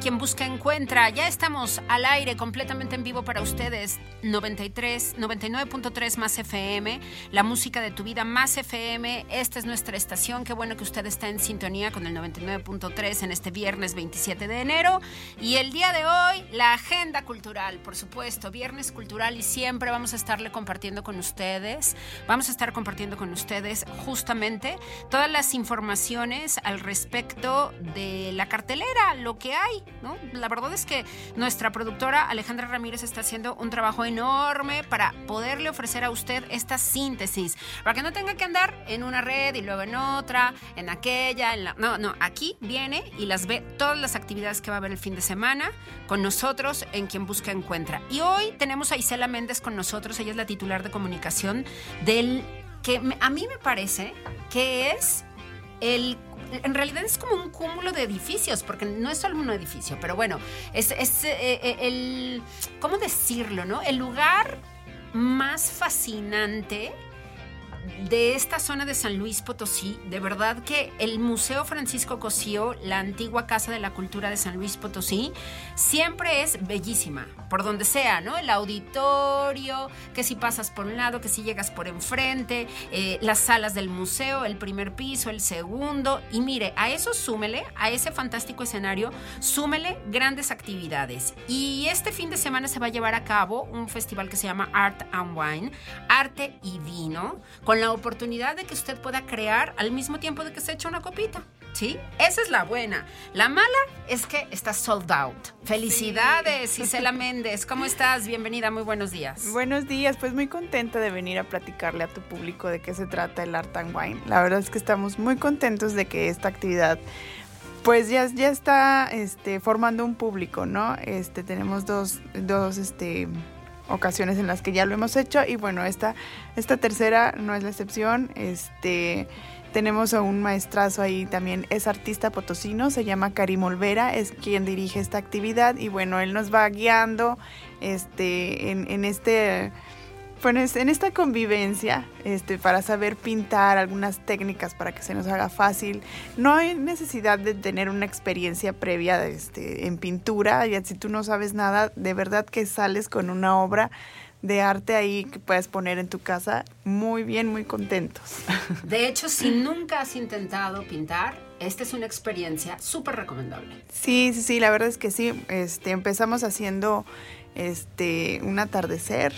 Día de Encuentra. Ya estamos al aire completamente en vivo para ustedes. 93, 99.3 más FM, la música de tu vida más FM. Esta es nuestra estación. Qué bueno que usted está en sintonía con el 99.3 en este viernes 27 de enero. Y el día de hoy, la agenda cultural, por supuesto, viernes cultural y siempre vamos a estarle compartiendo con ustedes. Vamos a estar compartiendo con ustedes justamente todas las informaciones al respecto de la cartelera, lo que hay, ¿no? La verdad es que nuestra productora Alejandra Ramírez está haciendo un trabajo enorme para poderle ofrecer a usted esta síntesis, para que no tenga que andar en una red y luego en otra, en aquella, en la... No, no, aquí viene y las ve todas las actividades que va a haber el fin de semana con nosotros en Quien Busca Encuentra. Y hoy tenemos a Isela Méndez con nosotros, ella es la titular de comunicación del que a mí me parece que es el en realidad es como un cúmulo de edificios, porque no es solo un edificio, pero bueno, es, es eh, eh, el, ¿cómo decirlo, no? El lugar más fascinante de esta zona de San Luis Potosí, de verdad que el Museo Francisco Cosío, la antigua Casa de la Cultura de San Luis Potosí, siempre es bellísima, por donde sea, ¿no? El auditorio, que si pasas por un lado, que si llegas por enfrente, eh, las salas del museo, el primer piso, el segundo, y mire, a eso súmele, a ese fantástico escenario, súmele grandes actividades. Y este fin de semana se va a llevar a cabo un festival que se llama Art and Wine, Arte y Vino, con la oportunidad de que usted pueda crear al mismo tiempo de que se echa una copita. ¿Sí? Esa es la buena. La mala es que está sold out. Felicidades, Isela Méndez. ¿Cómo estás? Bienvenida, muy buenos días. Buenos días, pues muy contenta de venir a platicarle a tu público de qué se trata el Art and Wine. La verdad es que estamos muy contentos de que esta actividad pues ya, ya está este, formando un público, ¿no? Este, tenemos dos, dos este, ocasiones en las que ya lo hemos hecho y bueno, esta, esta tercera no es la excepción. Este, tenemos a un maestrazo ahí también, es artista potosino, se llama Karim Olvera, es quien dirige esta actividad y bueno, él nos va guiando este, en, en este bueno, en esta convivencia, este, para saber pintar algunas técnicas para que se nos haga fácil, no hay necesidad de tener una experiencia previa este, en pintura. Y si tú no sabes nada, de verdad que sales con una obra de arte ahí que puedes poner en tu casa muy bien, muy contentos. De hecho, si nunca has intentado pintar, esta es una experiencia súper recomendable. Sí, sí, sí, la verdad es que sí. Este, empezamos haciendo este, un atardecer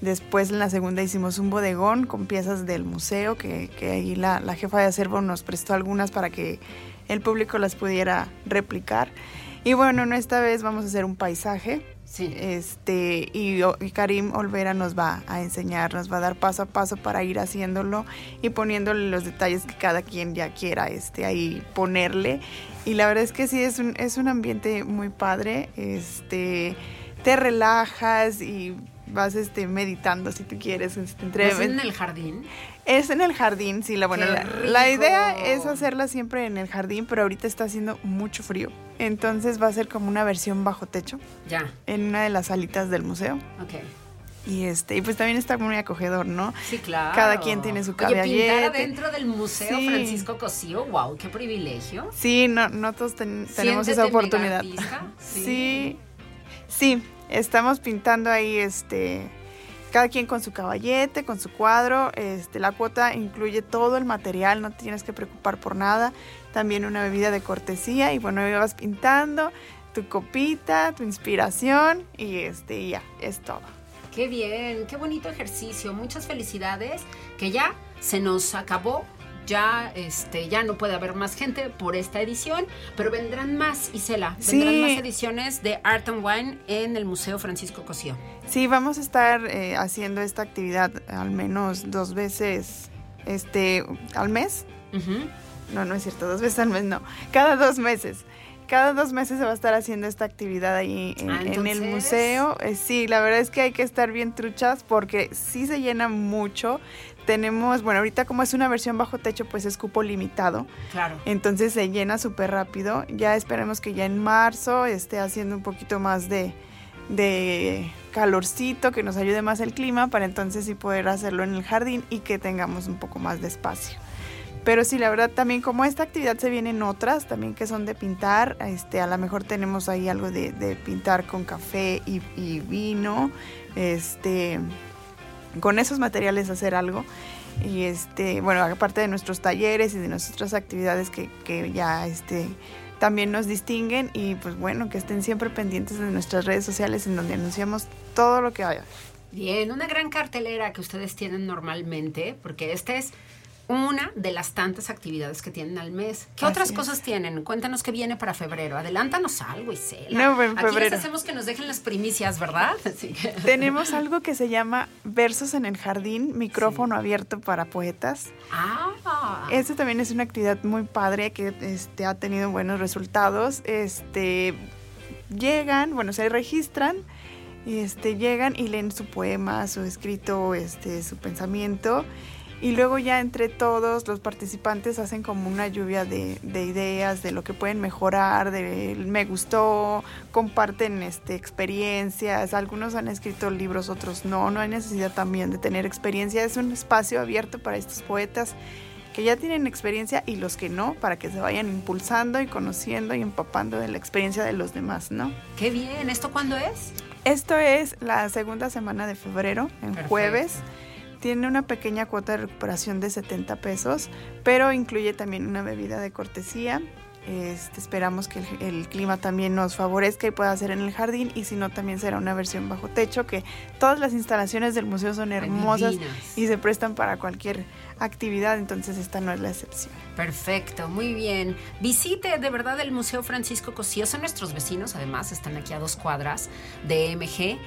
Después en la segunda hicimos un bodegón con piezas del museo, que, ahí la, jefa de acervo nos prestó algunas para que el público las pudiera replicar. Y bueno, esta vez vamos a hacer un paisaje. Sí. Este, y, Karim Olvera nos va a enseñar, nos va a dar paso a paso para ir haciéndolo y poniéndole los detalles que cada quien ya quiera este, ahí ponerle. Y la verdad es que sí, es un, es un ambiente muy padre. Este, te relajas y vas este, meditando si tú quieres. Este, ¿Es en el jardín? Es en el jardín, sí. La, bueno, la, idea es hacerla siempre en el jardín, pero ahorita está haciendo mucho frío. Entonces va a ser como una versión bajo techo. Ya. En una de las salitas del museo. Ok. Y este, y pues también está muy acogedor, ¿no? Sí, claro. Cada quien tiene su caballete. Oye, pintar adentro del Museo Francisco Cosío, wow, qué privilegio. Sí, no, no todos tenemos esa oportunidad. Sí. sí. Sí, Estamos pintando ahí este cada quien con su caballete, con su cuadro. Este, la cuota incluye todo el material, no te tienes que preocupar por nada. También una bebida de cortesía y bueno, vas pintando tu copita, tu inspiración y este ya, es todo. Qué bien, qué bonito ejercicio. Muchas felicidades, que ya se nos acabó ya, este, ya no puede haber más gente por esta edición, pero vendrán más, Isela, vendrán más ediciones de Art and Wine en el Museo Francisco Cosío. Sí, vamos a estar eh, haciendo esta actividad al menos dos veces este, al mes. No, no es cierto, dos veces al mes, no. Cada dos meses cada dos meses se va a estar haciendo esta actividad ahí en, ah, el museo. Eh, sí, la verdad es que hay que estar bien truchas porque sí se llena mucho tenemos, bueno, ahorita como es una versión bajo techo, pues es cupo limitado. Claro. Entonces se llena súper rápido. Ya esperemos que ya en marzo esté haciendo un poquito más de, de calorcito, que nos ayude más el clima, para entonces sí poder hacerlo en el jardín y que tengamos un poco más de espacio. Pero sí, la verdad también como esta actividad se vienen otras también que son de pintar, este, a lo mejor tenemos ahí algo de, de pintar con café y, y vino, este, con esos materiales hacer algo. Y este, bueno, aparte de nuestros talleres y de nuestras actividades que, que ya este, también nos distinguen y pues bueno, que estén siempre pendientes de nuestras redes sociales en donde anunciamos todo lo que haya. Bien, una gran cartelera que ustedes tienen normalmente, porque este es una de las tantas actividades que tienen al mes. ¿Qué otras cosas tienen? Cuéntanos qué viene para febrero. Adelántanos algo, Isela. No, en febrero. Aquí les hacemos que nos dejen las primicias, ¿verdad? Tenemos algo que se llama Versos en el Jardín, micrófono abierto para poetas. Ah. Esta también es una actividad muy padre que este, ha tenido buenos resultados. Este, llegan, bueno, se registran este, llegan y leen su poema, su escrito, este, su pensamiento. Y luego ya entre todos los participantes hacen como una lluvia de, ideas de lo que pueden mejorar, de me gustó, comparten este, experiencias, algunos han escrito libros, otros no, no hay necesidad también de tener experiencia, es un espacio abierto para estos poetas que ya tienen experiencia y los que no, para que se vayan impulsando y conociendo y empapando de la experiencia de los demás, ¿no? Qué bien, ¿esto cuándo es? Esto es la segunda semana de febrero, en jueves. Tiene una pequeña cuota de recuperación de 70 pesos, pero incluye también una bebida de cortesía. Este, esperamos que el, clima también nos favorezca y pueda ser en el jardín y si no también será una versión bajo techo que todas las instalaciones del museo son hermosas y se prestan para cualquier actividad, entonces esta no es la excepción. Perfecto, muy bien. Visite de verdad el Museo Francisco Cosío, son nuestros vecinos, además están aquí a dos cuadras de MG.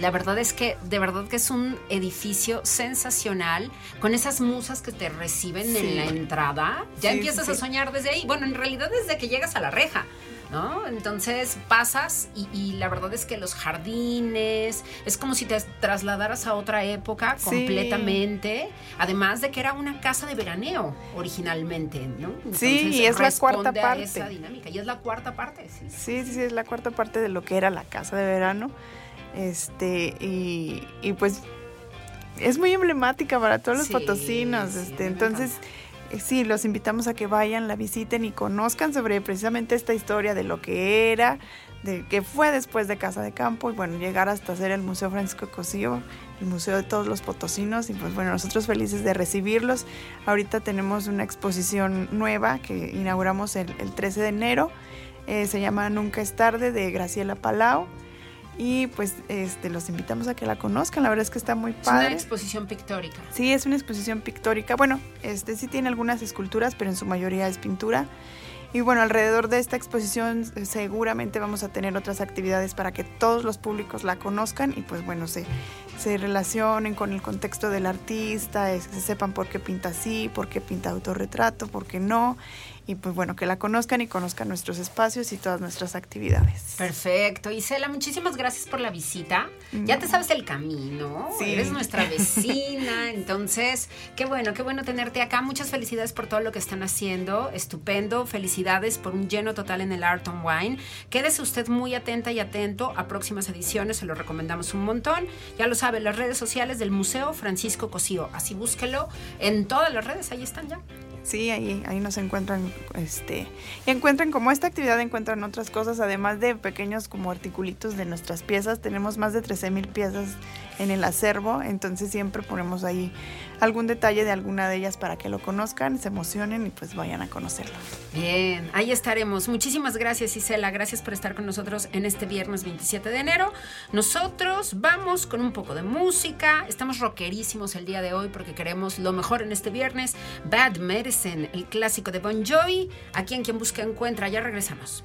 la verdad es que de verdad que es un edificio sensacional con esas musas que te reciben en la entrada. Ya empiezas a soñar desde ahí. Bueno, en realidad desde que llegas a la reja. ¿No? Entonces pasas y, la verdad es que los jardines, es como si te trasladaras a otra época completamente, además de que era una casa de veraneo originalmente, ¿no? sí, y es la cuarta parte. esa dinámica, y es la cuarta parte, sí. Sí, sí, es la cuarta parte de lo que era la casa de verano. Este, y, pues es muy emblemática para todos los potosinos, este, entonces sí, los invitamos a que vayan, la visiten y conozcan sobre precisamente esta historia de lo que era, de que fue después de Casa de Campo y bueno, llegar hasta hacer el Museo Francisco Cosío, el Museo de todos los potosinos y pues bueno, nosotros felices de recibirlos. Ahorita tenemos una exposición nueva que inauguramos el, 13 de enero, eh, se llama Nunca es tarde de Graciela Palau y pues este, los invitamos a que la conozcan, la verdad es que está muy padre. Es una exposición pictórica. Sí, es una exposición pictórica. Bueno, este sí tiene algunas esculturas, pero en su mayoría es pintura. Y bueno, alrededor de esta exposición eh, seguramente vamos a tener otras actividades para que todos los públicos la conozcan y pues bueno, se, se relacionen con el contexto del artista, se sepan por qué pinta así, por qué pinta autorretrato, por qué no y pues bueno, que la conozcan y conozcan nuestros espacios y todas nuestras actividades. Perfecto. Isela, muchísimas gracias por la visita. Ya te sabes el camino, sí. eres nuestra vecina, entonces, qué bueno, qué bueno tenerte acá. Muchas felicidades por todo lo que están haciendo, estupendo. Felicidades por un lleno total en el Art on Wine. Quédese usted muy atenta y atento a próximas ediciones, se lo recomendamos un montón. Ya lo sabe, las redes sociales del Museo Francisco Cosío, así búsquelo en todas las redes, ahí están ya. Sí, ahí, ahí nos encuentran, este, y encuentran como esta actividad encuentran otras cosas, además de pequeños como articulitos de nuestras piezas, tenemos más de 13 mil piezas en el acervo, entonces siempre ponemos ahí algún detalle de alguna de ellas para que lo conozcan, se emocionen y pues vayan a conocerlo. Bien, ahí estaremos. Muchísimas gracias Isela, gracias por estar con nosotros en este viernes 27 de enero. Nosotros vamos con un poco de música, estamos rockerísimos el día de hoy porque queremos lo mejor en este viernes. Bad Medicine, el clásico de Bon Jovi, aquí en quien busca encuentra, ya regresamos.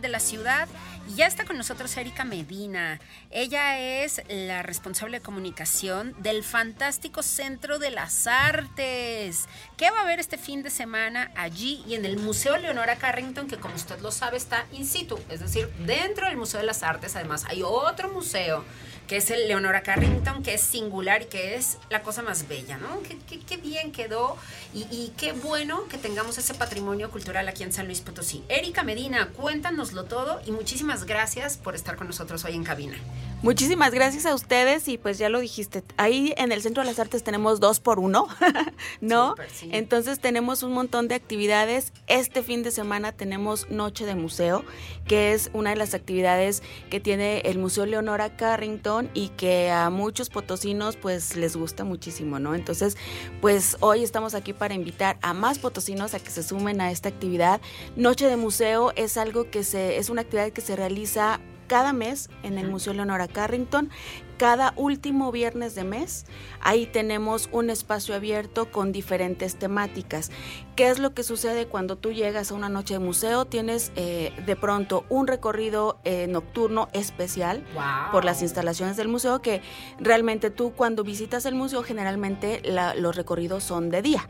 De la ciudad. Y ya está con nosotros Erika Medina. Ella es la responsable de comunicación del fantástico Centro de las Artes. ¿Qué va a haber este fin de semana allí y en el Museo Leonora Carrington, que como usted lo sabe está in situ? Es decir, dentro del Museo de las Artes, además, hay otro museo que es el Leonora Carrington, que es singular y que es la cosa más bella, ¿no? Qué, bien quedó y, qué bueno que tengamos ese patrimonio cultural aquí en San Luis Potosí. Erika Medina, cuéntanoslo todo y muchísimas gracias por estar con nosotros hoy en cabina. Muchísimas gracias a ustedes y pues ya lo dijiste, ahí en el Centro de las Artes tenemos dos por uno, ¿no? Entonces tenemos un montón de actividades. Este fin de semana tenemos Noche de Museo, que es una de las actividades que tiene el Museo Leonora Carrington y que a muchos potosinos pues les gusta muchísimo, ¿no? Entonces pues hoy estamos aquí para invitar a más potosinos a que se sumen a esta actividad. Noche de Museo es algo que se, es una actividad que se realiza cada mes en el Museo Leonora Carrington, cada último viernes de mes. Ahí tenemos un espacio abierto con diferentes temáticas. ¿Qué es lo que sucede cuando tú llegas a una noche de museo? Tienes eh, de pronto un recorrido eh, nocturno especial por las instalaciones del museo que realmente tú cuando visitas el museo generalmente los recorridos son de día.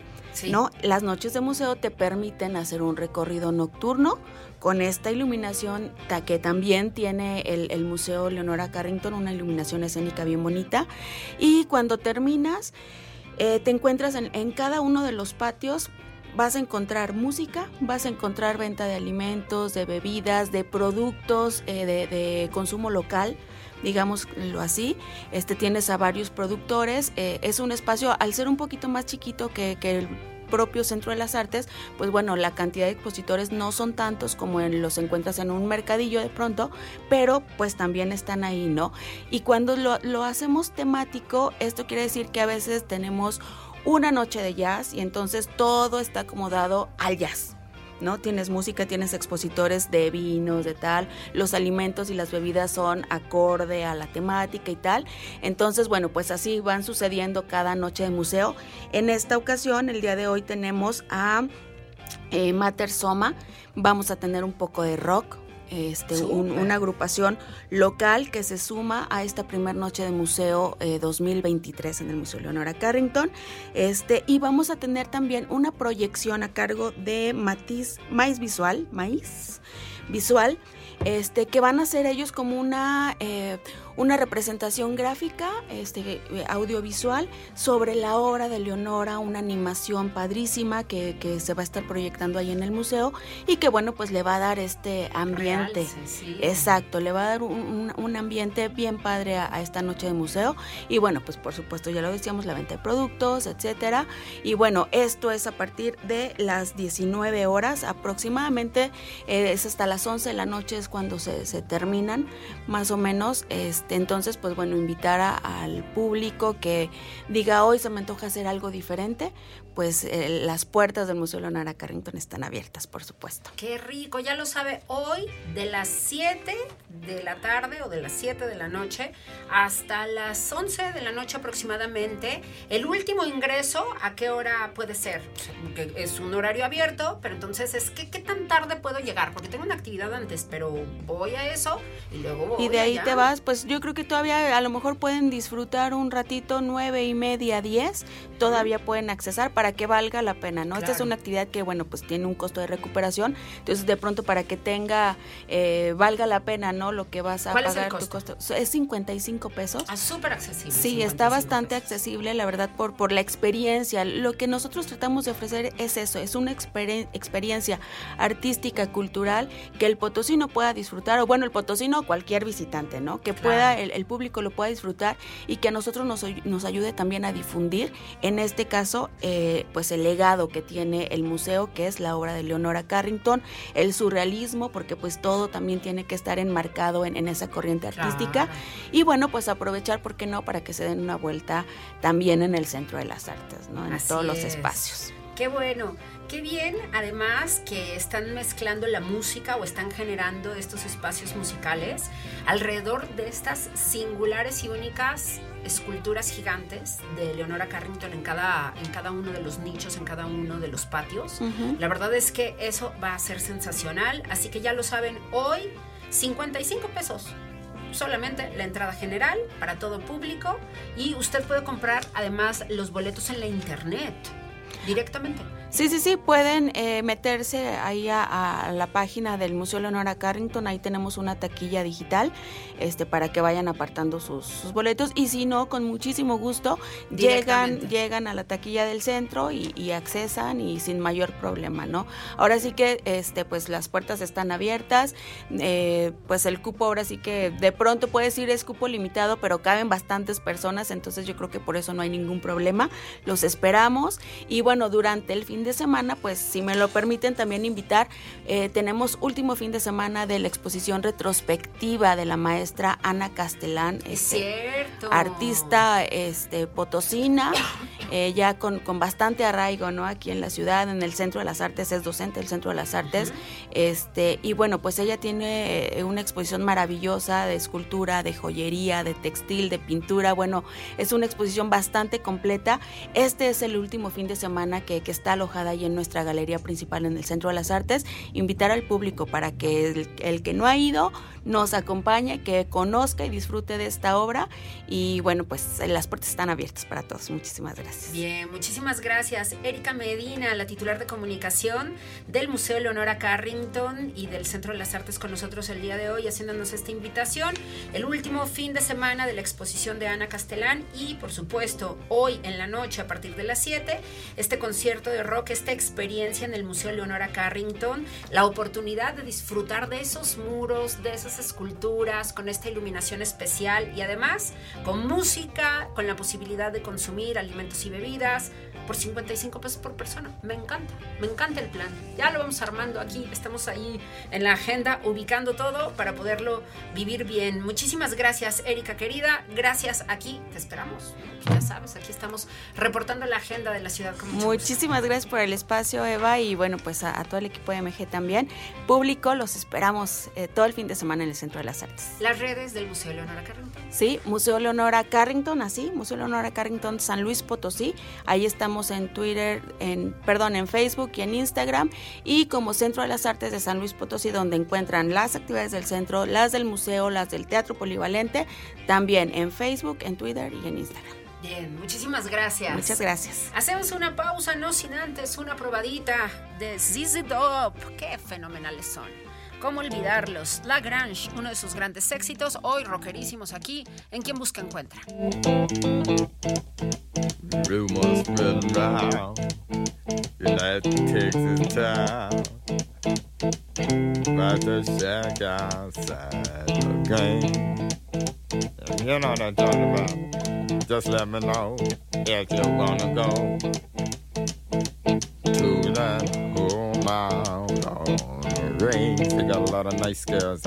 ¿no? Las noches de museo te permiten hacer un recorrido nocturno con esta iluminación que también tiene el, Museo Leonora Carrington, una iluminación escénica bien bonita. Y cuando terminas, eh, te encuentras en, cada uno de los patios vas a encontrar música, vas a encontrar venta de alimentos, de bebidas, de productos eh, de, consumo local, digámoslo así. Este tienes a varios productores. Eh, es un espacio, al ser un poquito más chiquito que, que el propio Centro de las Artes, pues bueno, la cantidad de expositores no son tantos como en, los encuentras en un mercadillo de pronto, pero pues también están ahí, ¿no? Y cuando lo, lo hacemos temático, esto quiere decir que a veces tenemos una noche de jazz y entonces todo está acomodado al jazz. ¿No? Tienes música, tienes expositores de vinos, de tal, los alimentos y las bebidas son acorde a la temática y tal. Entonces, bueno, pues así van sucediendo cada noche de museo. En esta ocasión, el día de hoy tenemos a eh, Mater Soma, vamos a tener un poco de rock, este, una agrupación local que se suma a esta primera noche de museo 2023 eh, en el Museo Leonora Carrington. Este, y vamos a tener también una proyección a cargo de Matiz Maíz Visual, Maíz Visual, este, que van a ser ellos como una, eh, una representación gráfica, este, audiovisual, sobre la obra de Leonora, una animación padrísima que, se va a estar proyectando ahí en el museo y que bueno, pues le va a dar este ambiente. Exacto, le va a dar un, ambiente bien padre a, esta noche de museo. Y bueno, pues por supuesto, ya lo decíamos, la venta de productos, etcétera. Y bueno, esto es a partir de las 19 horas aproximadamente, eh, es hasta las 11 de la noche es cuando se, se terminan, más o menos. Este, entonces, pues bueno, invitar al público que diga hoy se me antoja hacer algo diferente, pues eh, las puertas del Museo Leonora Carrington están abiertas, por supuesto. Qué rico, ya lo sabe, hoy de las 7 de la tarde o de las 7 de la noche hasta las 11 de la noche aproximadamente, el último ingreso, ¿a qué hora puede ser? es un horario abierto, pero entonces es que qué tan tarde puedo llegar, porque tengo una actividad antes, pero voy a eso y luego voy Y de ahí te vas, pues yo creo que todavía a lo mejor pueden disfrutar un ratito, nueve y media, diez, todavía pueden accesar para que valga la pena, ¿no? Esta es una actividad que, bueno, pues tiene un costo de recuperación, entonces de pronto para que tenga, eh, valga la pena, ¿no? Lo que vas a pagar tu costo. Es 55 pesos. Ah, súper accesible. Sí, está bastante accesible, la verdad, por, por la experiencia. Lo que nosotros tratamos de ofrecer es eso, es una experiencia artística, cultural, que el potosino pueda disfrutar, o bueno, el potosino o cualquier visitante, ¿no? Que pueda el, el, público lo pueda disfrutar y que a nosotros nos, nos ayude también a difundir, en este caso, eh, pues el legado que tiene el museo, que es la obra de Leonora Carrington, el surrealismo, porque pues todo también tiene que estar enmarcado en, esa corriente artística. Y bueno, pues aprovechar, ¿por qué no?, para que se den una vuelta también en el Centro de las Artes, ¿no? En todos los espacios. Qué bueno. Qué bien, además, que están mezclando la música o están generando estos espacios musicales alrededor de estas singulares y únicas esculturas gigantes de Leonora Carrington en cada, en cada uno de los nichos, en cada uno de los patios. La verdad es que eso va a ser sensacional, así que ya lo saben, hoy 55 pesos solamente la entrada general para todo público y usted puede comprar además los boletos en la internet directamente. Sí, sí, sí, pueden eh, meterse ahí a, la página del Museo Leonora Carrington, ahí tenemos una taquilla digital este, para que vayan apartando sus, boletos. Y si no, con muchísimo gusto llegan, llegan a la taquilla del centro y, accesan y sin mayor problema, ¿no? Ahora sí que este, pues las puertas están abiertas, eh, pues el cupo ahora sí que de pronto puede decir es cupo limitado, pero caben bastantes personas, entonces yo creo que por eso no hay ningún problema, los esperamos. Y bueno, durante el fin de semana, pues si me lo permiten también invitar, eh, tenemos último fin de semana de la exposición retrospectiva de la maestra Ana Castellán, este, artista este, potosina, eh, ya con, bastante arraigo ¿no? aquí en la ciudad, en el Centro de las Artes, es docente del Centro de las Artes, este, y bueno, pues ella tiene eh, una exposición maravillosa de escultura, de joyería, de textil, de pintura, bueno, es una exposición bastante completa. Este es el último fin de semana que, que está alojada ahí en nuestra galería principal en el Centro de las Artes, invitar al público para que el, que no ha ido nos acompañe, que conozca y disfrute de esta obra y bueno, pues las puertas están abiertas para todos. Muchísimas gracias. Bien, muchísimas gracias. Erika Medina, la titular de comunicación del Museo Leonora Carrington y del Centro de las Artes con nosotros el día de hoy haciéndonos esta invitación. El último fin de semana de la exposición de Ana Castellán y por supuesto hoy en la noche a partir de las 7 este concierto de rock esta experiencia en el Museo Leonora Carrington, la oportunidad de disfrutar de esos muros, de esas esculturas, con esta iluminación especial y además con música, con la posibilidad de consumir alimentos y bebidas por 55 pesos por persona. Me encanta, me encanta el plan. Ya lo vamos armando aquí, estamos ahí en la agenda ubicando todo para poderlo vivir bien. Muchísimas gracias, Erika querida. Gracias aquí, te esperamos. Ya sabes, aquí estamos reportando la agenda de la ciudad. Muchísimas gracias por el espacio, Eva, y bueno, pues a, todo el equipo de MG también. Público, los esperamos eh, todo el fin de semana en el Centro de las Artes. Las redes del Museo Leonora Carrington. Sí, Museo Leonora Carrington, así, Museo Leonora Carrington San Luis Potosí. Ahí estamos en Twitter, en perdón, en Facebook y en Instagram y como Centro de las Artes de San Luis Potosí donde encuentran las actividades del centro, las del museo, las del Teatro Polivalente, también en Facebook, en Twitter y en Instagram. Bien, muchísimas gracias. Muchas gracias. Hacemos una pausa, no sin antes una probadita de ZZ Top. Qué fenomenales son. ¿Cómo olvidarlos? La Grange, uno de sus grandes éxitos, hoy rockerísimos aquí, en Quien Busca Encuentra. Rumors spread around United town About to shack outside the game You know what I'm talking about Just let me know if you wanna go To that home out on the range a lot of nice girls?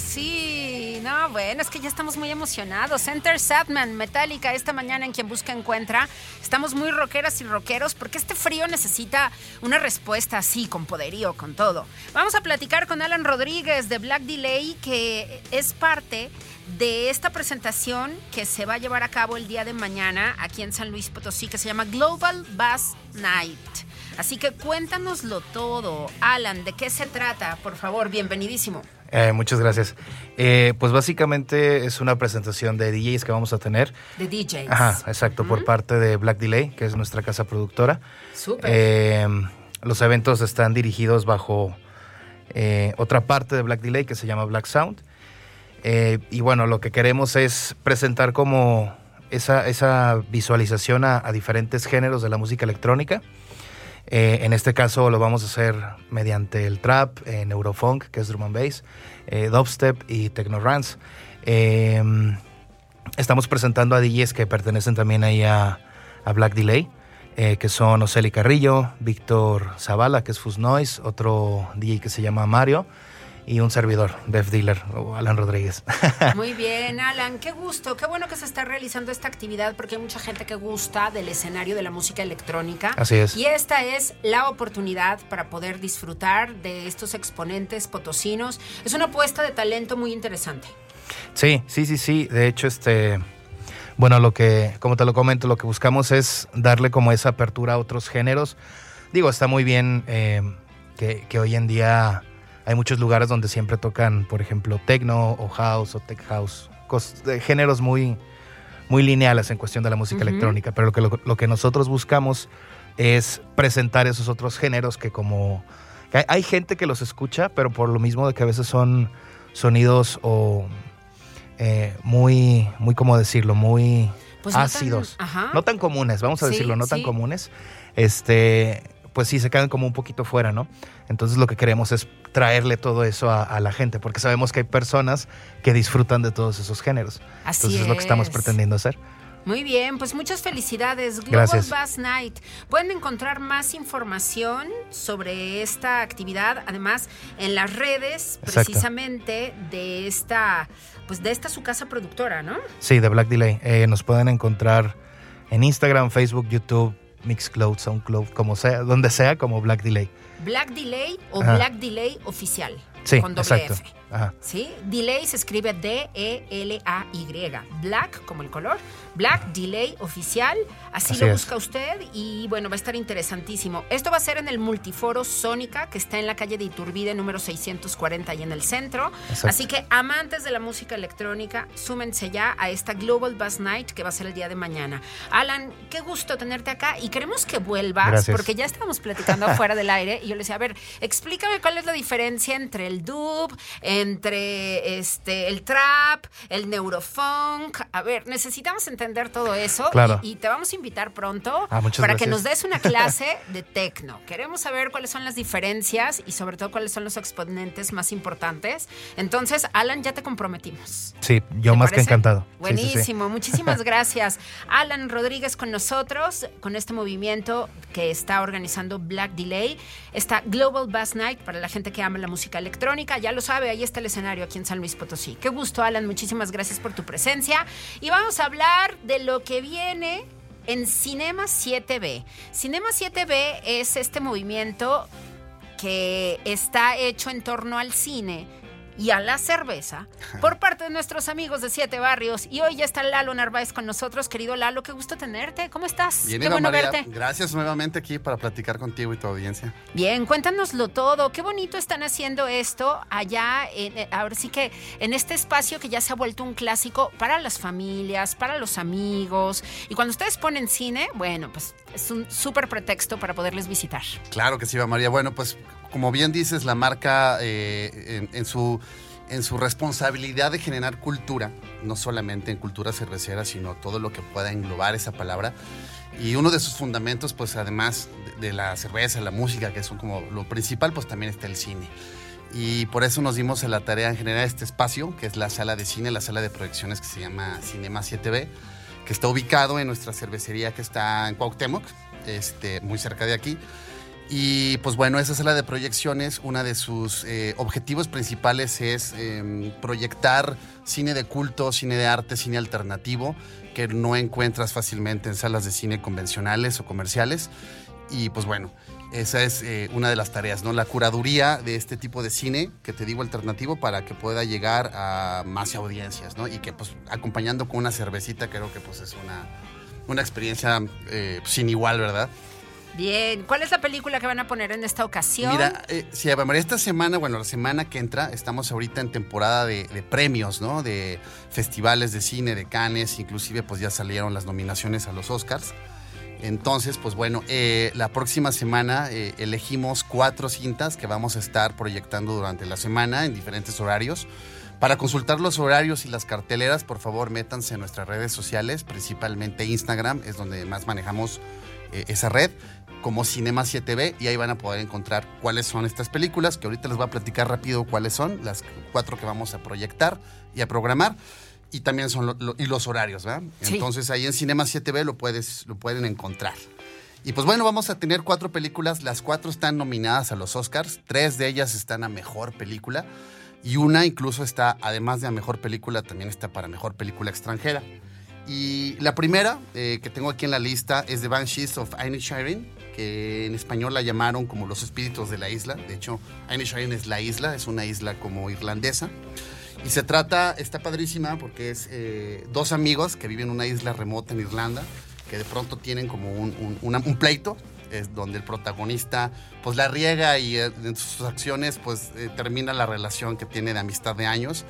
Sí. No, bueno, es que ya estamos muy emocionados. Enter Sadman, Metallica, esta mañana en Quien Busca Encuentra. Estamos muy rockeras y rockeros porque este frío necesita una respuesta así, con poderío, con todo. Vamos a platicar con Alan Rodríguez de Black Delay, que es parte de esta presentación que se va a llevar a cabo el día de mañana aquí en San Luis Potosí, que se llama Global Bass Night. Así que cuéntanoslo todo. Alan, ¿de qué se trata? Por favor, bienvenidísimo. Eh, muchas gracias. Eh, pues básicamente es una presentación de DJs que vamos a tener. De DJs. Ajá, exacto, por parte de Black Delay, que es nuestra casa productora. Súper. Eh, los eventos están dirigidos bajo otra parte de Black Delay que se llama Black Sound. y bueno, lo que queremos es presentar como esa, esa visualización a, a diferentes géneros de la música electrónica. Eh, en este caso lo vamos a hacer mediante el trap, eh, neurofunk, que es drum and bass, eh, dubstep y techno rance. estamos presentando a DJs que pertenecen también ahí a, Black Delay, que son Oceli Carrillo, Víctor Zavala, que es Fuzz Noise, otro DJ que se llama Mario y un servidor, Dev Dealer o Alan Rodríguez. Muy bien, Alan, qué gusto, qué bueno que se está realizando esta actividad porque hay mucha gente que gusta del escenario de la música electrónica. Así es. Y esta es la oportunidad para poder disfrutar de estos exponentes potosinos. Es una apuesta de talento muy interesante. Sí, sí, sí, sí. De hecho, este, bueno, lo que, como te lo comento, lo que buscamos es darle como esa apertura a otros géneros. Digo, está muy bien eh, que, que hoy en día hay muchos lugares donde siempre tocan, por ejemplo, techno o house o tech house, de géneros muy, muy lineales en cuestión de la música electrónica, pero lo que, lo, que nosotros buscamos es presentar esos otros géneros que como... hay, gente que los escucha, pero por lo mismo de que a veces son sonidos o eh, muy, muy, ¿cómo decirlo? Muy pues ácidos. No tan, comunes, vamos a decirlo, no tan comunes. Este, pues sí, se quedan como un poquito fuera, ¿no? Entonces lo que queremos es traerle todo eso a, la gente, porque sabemos que hay personas que disfrutan de todos esos géneros. Así Entonces es. lo que estamos pretendiendo hacer. Muy bien, pues muchas felicidades. Global Bass Night. Pueden encontrar más información sobre esta actividad, además en las redes, precisamente de esta, pues de esta su casa productora, ¿no? Sí, de Black Delay. Eh, nos pueden encontrar en Instagram, Facebook, YouTube, Mixcloud, Soundcloud, como sea, donde sea, como Black Delay. Black Delay o Black Delay oficial. Sí, con doble F. ¿Sí? Delay se escribe D-E-L-A-Y. Black, como el color. Black Delay oficial. Así, lo busca usted y bueno, va a estar interesantísimo. Esto va a ser en el multiforo Sónica, que está en la calle de Iturbide, número 640, y en el centro. Así que amantes de la música electrónica, súmense ya a esta Global Bass Night que va a ser el día de mañana. Alan, qué gusto tenerte acá y queremos que vuelvas, porque ya estábamos platicando afuera del aire y yo le decía, a ver, explícame cuál es la diferencia entre el dub, entre este, el trap, el neurofunk. A ver, necesitamos entender todo eso y, te vamos a invitar pronto ah, para que nos des una clase de tecno. Queremos saber cuáles son las diferencias y sobre todo cuáles son los exponentes más importantes. Entonces, Alan, ya te comprometimos. Sí, yo más que encantado. Buenísimo, muchísimas gracias. Alan Rodríguez con nosotros, con este movimiento que está organizando Black Delay, esta Global Bass Night para la gente que ama la música electrónica. Ya lo sabe, ahí está el escenario aquí en San Luis Potosí. Qué gusto, Alan. Muchísimas gracias por tu presencia. Y vamos a hablar de lo que viene en Cinema 7B. Cinema 7B es este movimiento que está hecho en torno al cine y a la cerveza por parte de nuestros amigos de Siete Barrios. Y hoy ya está Lalo Narváez con nosotros. Querido Lalo, qué gusto tenerte. ¿Cómo estás? Bien, qué bueno verte. Gracias nuevamente aquí para platicar contigo y tu audiencia. Bien, cuéntanoslo todo. Qué bonito están haciendo esto allá. En, ahora sí que en este espacio que ya se ha vuelto un clásico para las familias, para los amigos. Y cuando ustedes ponen cine, bueno, pues es un súper pretexto para poderles visitar. Claro que sí, María. Bueno, pues como bien dices, la marca eh, en, su, en su responsabilidad de generar cultura, no solamente en cultura cervecera, sino todo lo que pueda englobar esa palabra. Y uno de sus fundamentos, pues además de, la cerveza, la música, que son como lo principal, pues también está el cine. Y por eso nos dimos a la tarea en generar este espacio, que es la sala de cine, la sala de proyecciones que se llama Cinema 7B, que está ubicado en nuestra cervecería que está en Cuauhtémoc, este, muy cerca de aquí. Y pues bueno, esa sala de proyecciones, uno de sus eh, objetivos principales es em, proyectar cine de culto, cine de arte, cine alternativo, que no encuentras fácilmente en salas de cine convencionales o comerciales. Y pues bueno, esa es eh, una de las tareas, ¿no? La curaduría de este tipo de cine, que te digo alternativo, para que pueda llegar a más audiencias, ¿no? Y que pues acompañando con una cervecita creo que pues es una, una experiencia eh, sin igual, ¿verdad? Bien, ¿cuál es la película que van a poner en esta ocasión? Mira, eh, María, esta semana, bueno, la semana que entra, estamos ahorita en temporada de, de premios, ¿no? De festivales de cine, de Cannes, inclusive pues ya salieron las nominaciones a los Oscars. Entonces, pues bueno, eh, la próxima semana eh, elegimos cuatro cintas que vamos a estar proyectando durante la semana en diferentes horarios. Para consultar los horarios y las carteleras, por favor, métanse en nuestras redes sociales, principalmente Instagram, es donde más manejamos eh, esa red, como Cinema 7B, y ahí van a poder encontrar cuáles son estas películas, que ahorita les voy a platicar rápido cuáles son, las cuatro que vamos a proyectar y a programar y también son lo, lo, y los horarios, ¿verdad? Sí. Entonces ahí en Cinema 7B lo, puedes, lo pueden encontrar. Y pues bueno, vamos a tener cuatro películas, las cuatro están nominadas a los Oscars, tres de ellas están a Mejor Película y una incluso está, además de a Mejor Película, también está para Mejor Película Extranjera. Y la primera eh, que tengo aquí en la lista es The Banshees of Inisherin, que en español la llamaron como Los Espíritus de la Isla. De hecho, Inisherin es la isla, es una isla como irlandesa. Y se trata, está padrísima porque es eh, dos amigos que viven en una isla remota en Irlanda, que de pronto tienen como un, un, un pleito, es donde el protagonista pues la riega y eh, en sus acciones pues eh, termina la relación que tiene de amistad de años.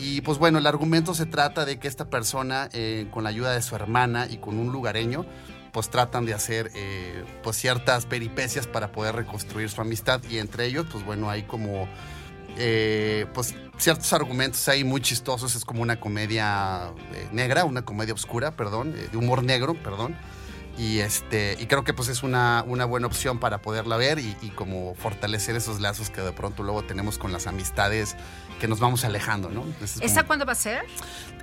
Y pues bueno, el argumento se trata de que esta persona, eh, con la ayuda de su hermana y con un lugareño, pues tratan de hacer eh, pues ciertas peripecias para poder reconstruir su amistad y entre ellos pues bueno hay como eh, pues ciertos argumentos ahí muy chistosos. Es como una comedia negra una comedia oscura perdón de humor negro perdón. Y este y creo que pues es una, una buena opción para poderla ver y como fortalecer esos lazos que de pronto luego tenemos con las amistades que nos vamos alejando no es ¿Esa como- cuándo va a ser?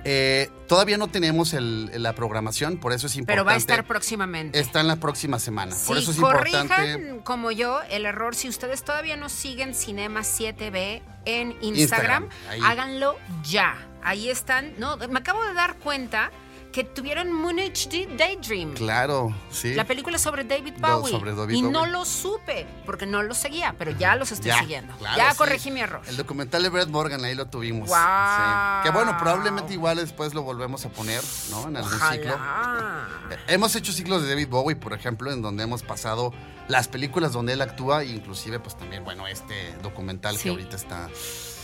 eh, todavía no tenemos el- la programación por eso es importante Pero va a estar próximamente. Está en la próxima semana. Por Sí, eso es corrijan importante. como yo el error. Si ustedes todavía no siguen Cinema 7B en Instagram, Instagram, háganlo ya. Ahí están. No, me acabo de dar cuenta que tuvieron Munich Daydream. Claro, sí. La película sobre David No, Bowie. sobre David y no lo supe porque no lo seguía, pero ya los estoy Ya, siguiendo. claro, ya sí. corregí mi error. El documental de Brett Morgan, ahí lo tuvimos. Guau. Sí. Que bueno, probablemente igual después lo volvemos a poner, ¿no? En algún ciclo. Ojalá. Eh, Hemos hecho ciclos de David Bowie, por ejemplo, en donde hemos pasado las películas donde él actúa, inclusive pues también, bueno, este documental Sí. que ahorita está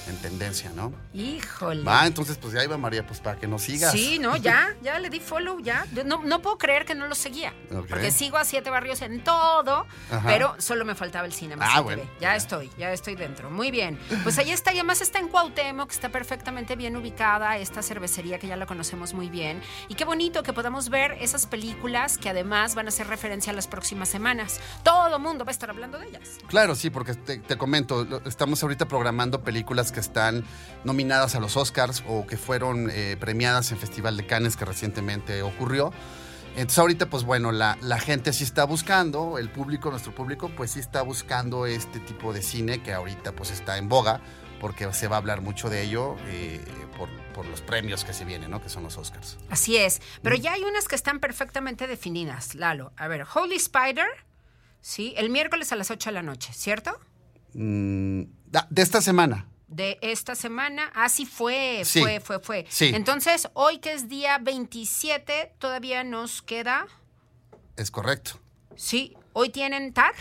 en tendencia, ¿no? Híjole. Va, entonces pues ya iba María, pues para que nos sigas. Sí, no, ya, ya le di follow, ya. Yo No, no puedo creer que no lo seguía. Ok. Porque sigo a Siete Barrios en todo, Ajá. pero solo me faltaba el cinema. Ah, 7B. bueno. Ya estoy, ya estoy dentro. Muy bien. Pues ahí está, y además está en Cuauhtémoc, que está perfectamente bien ubicada, esta cervecería que ya la conocemos muy bien. Y qué bonito que podamos ver esas películas que además van a hacer referencia a las próximas semanas. Todo mundo va a estar hablando de ellas. Claro, sí, porque te, te comento, estamos ahorita programando películas que están nominadas a los Oscars o que fueron eh, premiadas en Festival de Cannes que recientemente ocurrió. Entonces ahorita, pues bueno, la, la gente sí está buscando, el público, nuestro público, pues sí está buscando este tipo de cine que ahorita pues está en boga, porque se va a hablar mucho de ello eh, por, por los premios que se vienen, ¿no? Que son los Oscars. Así es. Pero ya hay unas que están perfectamente definidas, Lalo. A ver, Holy Spider, sí, el miércoles a las 8 de la noche, ¿cierto? Mm, da- de esta semana. De esta semana. Así fue, Sí. fue, fue, fue. Sí. Entonces, hoy que es día 27, todavía nos queda. Es correcto. Sí, hoy tienen TAR.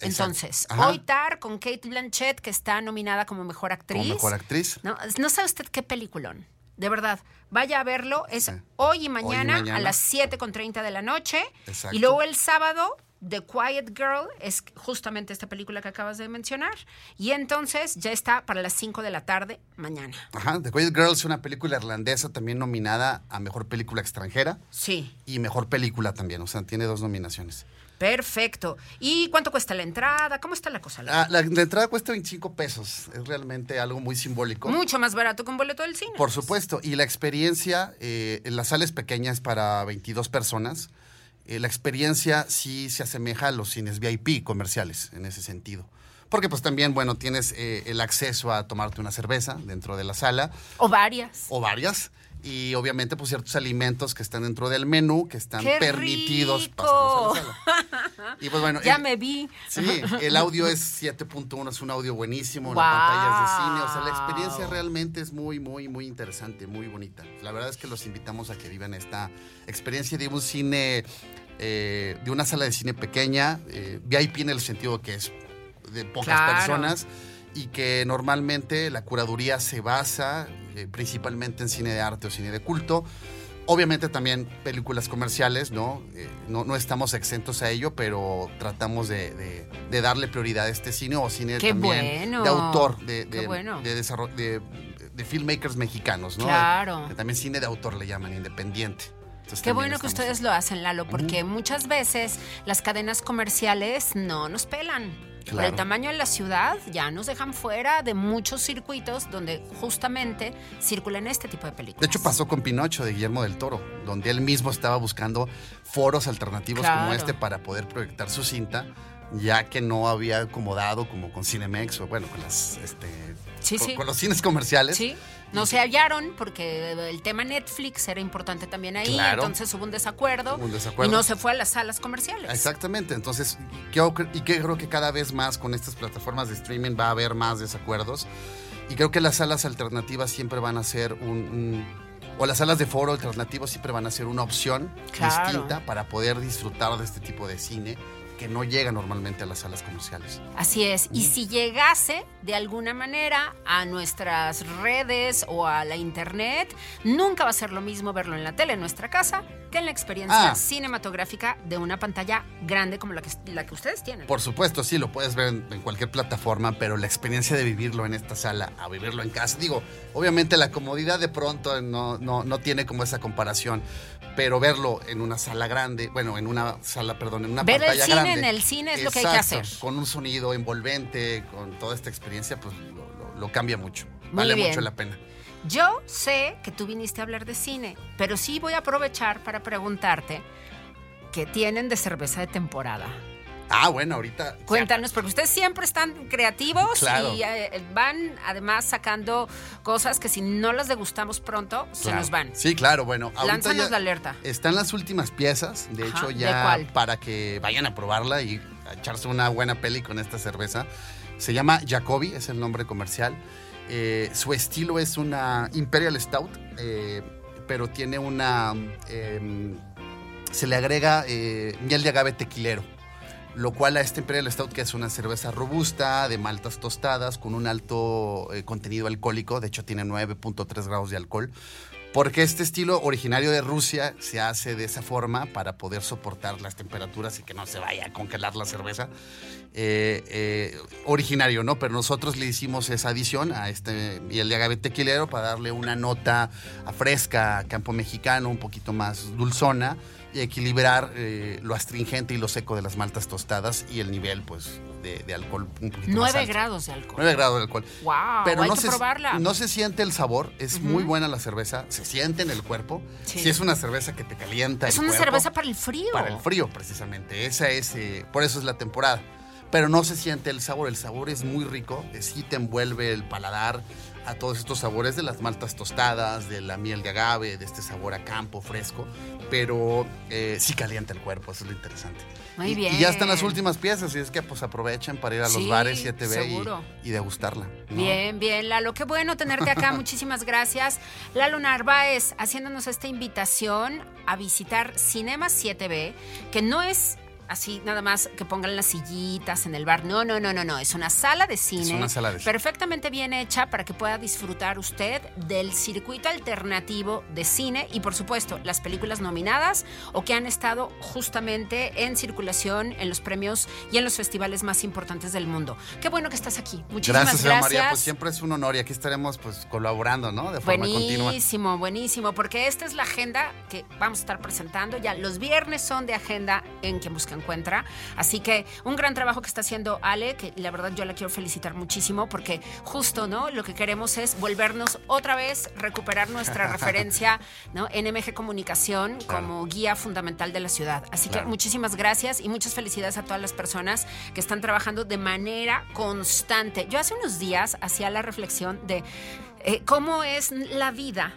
Exacto. Entonces, Ajá. hoy TAR con Kate Blanchett, que está nominada como mejor actriz. Como mejor actriz. No, no sabe usted qué peliculón. De verdad, vaya a verlo. Es Sí. hoy y mañana, mañana. a las 7.30 de la noche. Exacto. Y luego el sábado, The Quiet Girl, es justamente esta película que acabas de mencionar. Y entonces ya está para las 5 de la tarde mañana. Ajá, The Quiet Girl es una película irlandesa también nominada a Mejor Película Extranjera Sí, y Mejor Película también, o sea, tiene dos nominaciones. perfecto. ¿Y cuánto cuesta la entrada? ¿Cómo está la cosa? Ah, la, la entrada cuesta 25 pesos, es realmente algo muy simbólico. Mucho más barato que un boleto del cine. Por supuesto, y la experiencia, eh, la sala es pequeña, es para 22 personas. Eh, la experiencia sí se asemeja a los cines VIP comerciales en ese sentido. Porque pues también, bueno, tienes eh, el acceso a tomarte una cerveza dentro de la sala. O varias. O varias. Y obviamente pues ciertos alimentos que están dentro del menú, que están permitidos pasarlos a la sala. Y pues bueno. ya me vi. Sí, el audio es 7.1, es un audio buenísimo, la pantalla es de cine. O sea, la experiencia realmente es muy, muy, muy interesante, muy bonita. La verdad es que los invitamos a que vivan esta experiencia de un cine, eh, de una sala de cine pequeña, eh, VIP en el sentido que es de pocas personas y que normalmente la curaduría se basa eh, principalmente en cine de arte o cine de culto. Obviamente también películas comerciales, ¿no? Eh, no, no, estamos exentos a ello, pero tratamos de, de, darle prioridad a este cine o cine también de autor, de, de, de, de, filmmakers mexicanos, ¿no? Claro. Que también cine de autor le llaman, independiente. Qué bueno que ustedes lo hacen, Lalo, porque muchas veces las cadenas comerciales no nos pelan. Por el tamaño de la ciudad ya nos dejan fuera de muchos circuitos donde justamente circulan este tipo de películas. De hecho pasó con Pinocho de Guillermo del Toro, donde él mismo estaba buscando foros alternativos como este para poder proyectar su cinta, ya que no había acomodado como con Cinemex o bueno, con las este, con, los cines comerciales. Sí. No se hallaron porque el tema Netflix era importante también ahí, entonces hubo un desacuerdo, y no se fue a las salas comerciales. Exactamente, entonces, y creo que cada vez más con estas plataformas de streaming va a haber más desacuerdos y creo que las salas alternativas siempre van a ser un, o las salas de foro alternativos siempre van a ser una opción distinta para poder disfrutar de este tipo de cine que no llega normalmente a las salas comerciales. Así es, y si llegase de alguna manera a nuestras redes o a la internet, nunca va a ser lo mismo verlo en la tele en nuestra casa que en la experiencia ah. cinematográfica de una pantalla grande como la que, la que ustedes tienen. Por supuesto, sí, lo puedes ver en, cualquier plataforma, pero la experiencia de vivirlo en esta sala a vivirlo en casa, digo, obviamente la comodidad de pronto no, no, no tiene como esa comparación, pero verlo en una sala grande, bueno, en una sala, perdón, en una Ver pantalla el cine en el cine es lo que hay que hacer. Con un sonido envolvente, con toda esta experiencia, pues lo, cambia mucho. vale mucho la pena. Yo sé que tú viniste a hablar de cine, pero sí voy a aprovechar para preguntarte qué tienen de cerveza de temporada. Ah, bueno, ahorita. Cuéntanos, porque ustedes siempre están creativos y eh, van además sacando cosas que si no las degustamos pronto, se nos van. Sí, claro, bueno. Lánzanos la alerta. Están las últimas piezas, de hecho, ya para que vayan a probarla y a echarse una buena peli con esta cerveza. Se llama Jacobi, es el nombre comercial. Eh, su estilo es una Imperial Stout, eh, pero tiene una. Em, se le agrega miel de agave tequilero lo cual a este Imperial Stout, que es una cerveza robusta, de maltas tostadas, con un alto eh, contenido alcohólico, de hecho tiene 9.3 grados de alcohol, porque este estilo originario de Rusia se hace de esa forma para poder soportar las temperaturas y que no se vaya a congelar la cerveza. Eh, eh, originario, ¿no? Pero nosotros le hicimos esa adición a este y el de agave tequilero para darle una nota fresca a campo mexicano, un poquito más dulzona equilibrar eh, lo astringente y lo seco de las maltas tostadas y el nivel, pues, de, alcohol un poquito 9 más grados de alcohol. 9 grados de alcohol. ¡Wow! Pero hay no que se, probarla. No se siente el sabor, es muy buena la cerveza, se siente en el cuerpo. Si es una cerveza que te calienta. Es una cerveza para el frío. Para el frío, precisamente. Esa es, eh, por eso es la temporada. Pero no se siente el sabor, el sabor es muy rico, sí te envuelve el paladar a todos estos sabores de las maltas tostadas, de la miel de agave, de este sabor a campo fresco, pero eh, sí calienta el cuerpo, eso es lo interesante. Muy bien. Y ya están las últimas piezas, y es que pues aprovechen para ir a los bares 7B y, y, degustarla. Bien, bien, Lalo, qué bueno tenerte acá, muchísimas gracias. Lalo Narváez haciéndonos esta invitación a visitar Cinema 7B, que no es así nada más que pongan las sillitas en el bar. No, no, no, no, no. Es una sala de cine. Es una sala de cine. Perfectamente bien hecha para que pueda disfrutar usted del circuito alternativo de cine y, por supuesto, las películas nominadas o que han estado justamente en circulación en los premios y en los festivales más importantes del mundo. Qué bueno que estás aquí. Muchísimas gracias. Gracias, María. Pues siempre es un honor y aquí estaremos pues colaborando, ¿no? De forma buenísimo, Buenísimo, buenísimo, porque esta es la agenda que vamos a estar presentando. Ya los viernes son de agenda en que buscan encuentra. Así que un gran trabajo que está haciendo Ale, que la verdad yo la quiero felicitar muchísimo porque justo, ¿no? Lo que queremos es volvernos otra vez, recuperar nuestra referencia, ¿no? NMG Comunicación como guía fundamental de la ciudad. Así que muchísimas gracias y muchas felicidades a todas las personas que están trabajando de manera constante. Yo hace unos días hacía la reflexión de eh, cómo es la vida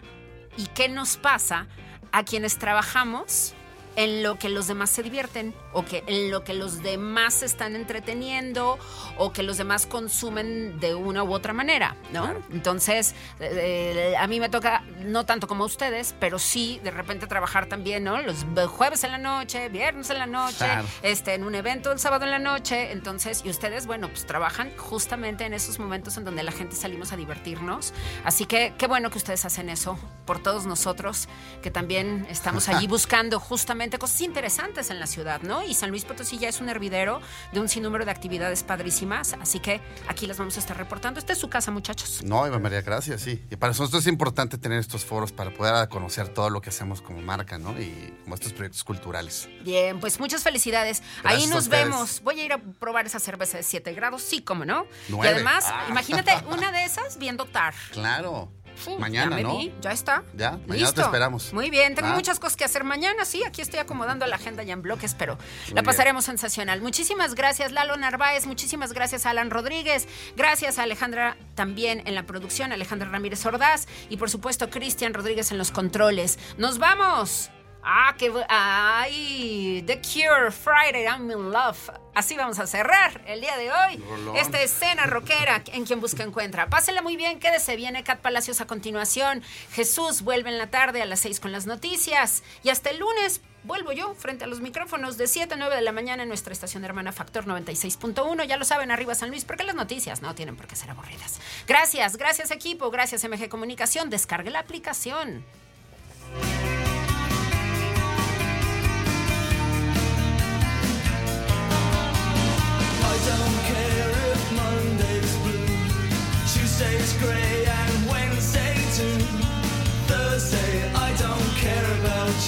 y qué nos pasa a quienes trabajamos en lo que los demás se divierten o que en lo que los demás se están entreteniendo o que los demás consumen de una u otra manera, ¿no? Entonces, eh, a mí me toca, no tanto como a ustedes, pero sí de repente trabajar también, ¿no? Los jueves en la noche, viernes en la noche, este, en un evento el sábado en la noche, entonces, y ustedes, bueno, pues trabajan justamente en esos momentos en donde la gente salimos a divertirnos. Así que qué bueno que ustedes hacen eso por todos nosotros, que también estamos allí buscando justamente cosas interesantes en la ciudad, ¿no? Y San Luis Potosí ya es un hervidero de un sinnúmero de actividades padrísimas, así que aquí las vamos a estar reportando. Esta es su casa, muchachos. No, Eva María, gracias, sí. Y para nosotros es importante tener estos foros para poder conocer todo lo que hacemos como marca, ¿no? Y como estos proyectos culturales. Bien, pues muchas felicidades. Ahí nos vemos. Voy a ir a probar esa cerveza de 7 grados, sí, como no. Y además, ah. imagínate una de esas viendo TAR. Claro mañana, ¿no? ya está. Ya, mañana te esperamos. Muy bien, tengo ah. muchas cosas que hacer mañana, sí, aquí estoy acomodando la agenda ya en bloques, pero la pasaremos sensacional. Muchísimas gracias, Lalo Narváez, muchísimas gracias Alan Rodríguez, gracias a Alejandra también en la producción, Alejandra Ramírez Ordaz y por supuesto Cristian Rodríguez en los controles. ¡Nos vamos! Ah, que ay, The Cure, Friday, I'm in Love. Así vamos a cerrar el día de hoy. Esta escena rockera en quien busca encuentra. Pásenla muy bien, quédese. Viene Cat Palacios a continuación. Jesús vuelve en la tarde a las 6 con las noticias. Y hasta el lunes vuelvo yo frente a los micrófonos de 7 a 9 de la mañana en nuestra estación hermana Factor 96.1. Ya lo saben, arriba San Luis, porque las noticias no tienen por qué ser aburridas. Gracias, gracias equipo, gracias MG Comunicación. Descargue la aplicación.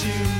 You.